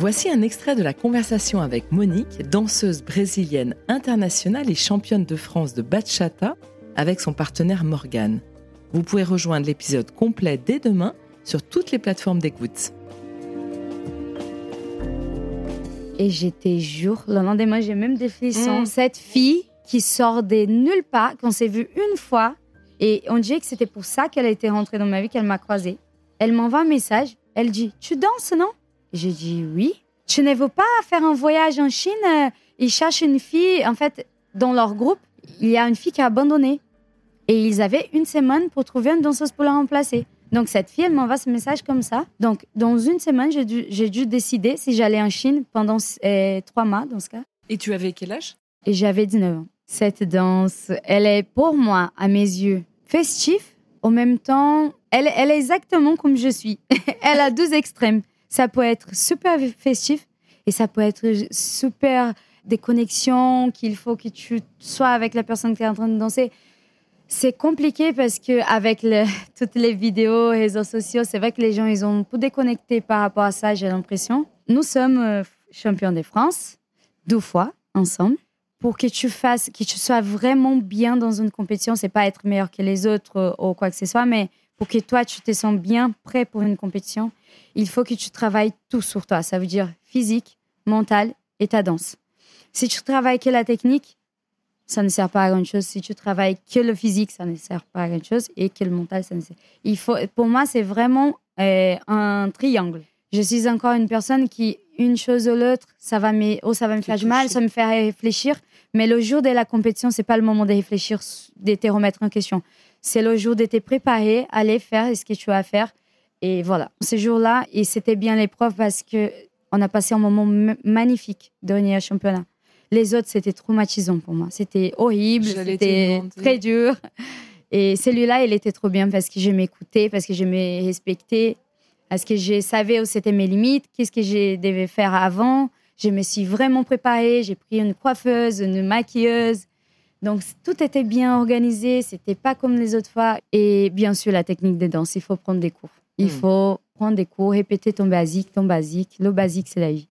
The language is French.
Voici un extrait de la conversation avec Monique, danseuse brésilienne internationale et championne de France de bachata, avec son partenaire Morgan. Vous pouvez rejoindre l'épisode complet dès demain sur toutes les plateformes d'écoute. Et j'étais jour, le lendemain, j'ai même des frissons. Mm. Cette fille qui sort de nulle part, qu'on s'est vu une fois, et on dirait que c'était pour ça qu'elle a été rentrée dans ma vie, qu'elle m'a croisée. Elle m'envoie un message, elle dit Tu danses, non? J'ai dit Oui. Tu ne veux pas faire un voyage en Chine? Euh, Ils cherchent une fille, en fait, dans leur groupe, il y a une fille qui a abandonné. Et ils avaient une semaine pour trouver une danseuse pour la remplacer. Donc cette fille, elle m'envoie ce message comme ça. Donc dans une semaine, j'ai dû, dû décider si j'allais en Chine pendant euh, trois mois dans ce cas. Et tu avais quel âge? Et j'avais 19 ans. Cette danse, elle est pour moi, à mes yeux, festive. En même temps, elle, est exactement comme je suis. elle a deux extrêmes. Ça peut être super festif et ça peut être super des connexions qu'il faut que tu sois avec la personne qui est en train de danser. C'est compliqué parce que avec toutes les vidéos, réseaux sociaux, c'est vrai que les gens ils ont tout déconnecté par rapport à ça. J'ai l'impression. Nous sommes euh, champions de France deux fois ensemble. Pour que tu fasses, que tu sois vraiment bien dans une compétition, c'est pas être meilleur que les autres euh, ou quoi que ce soit, mais pour que toi tu te sens bien prêt pour une compétition, il faut que tu travailles tout sur toi. Ça veut dire physique, mental et ta danse. Si tu travailles que la technique, ça ne sert pas à grand chose. Si tu travailles que le physique, ça ne sert pas à grand chose. Et que le mental, ça ne sert. Il faut, pour moi, c'est vraiment euh, un triangle. Je suis encore une personne qui, une chose ou l'autre, ça va me, oh, ça va me faire du mal, ça me fait réfléchir. Mais le jour de la compétition, c'est pas le moment de réfléchir, de te remettre en question. C'est le jour de te préparer, aller faire ce que tu as à faire. Et voilà, ce jour-là, et c'était bien l'épreuve parce que on a passé un moment magnifique dernier championnat. Les autres, c'était traumatisant pour moi. C'était horrible, c'était très dur. Et celui-là, il était trop bien parce que je m'écoutais, parce que je me respectais, parce que je savais où c'était mes limites, qu'est-ce que je devais faire avant. Je me suis vraiment préparée. J'ai pris une coiffeuse, une maquilleuse. Donc, tout était bien organisé. C'était pas comme les autres fois. Et bien sûr, la technique de danse, il faut prendre des cours. Il Mm. faut prendre des cours, répéter ton basique, ton basique. Le basique, c'est la vie.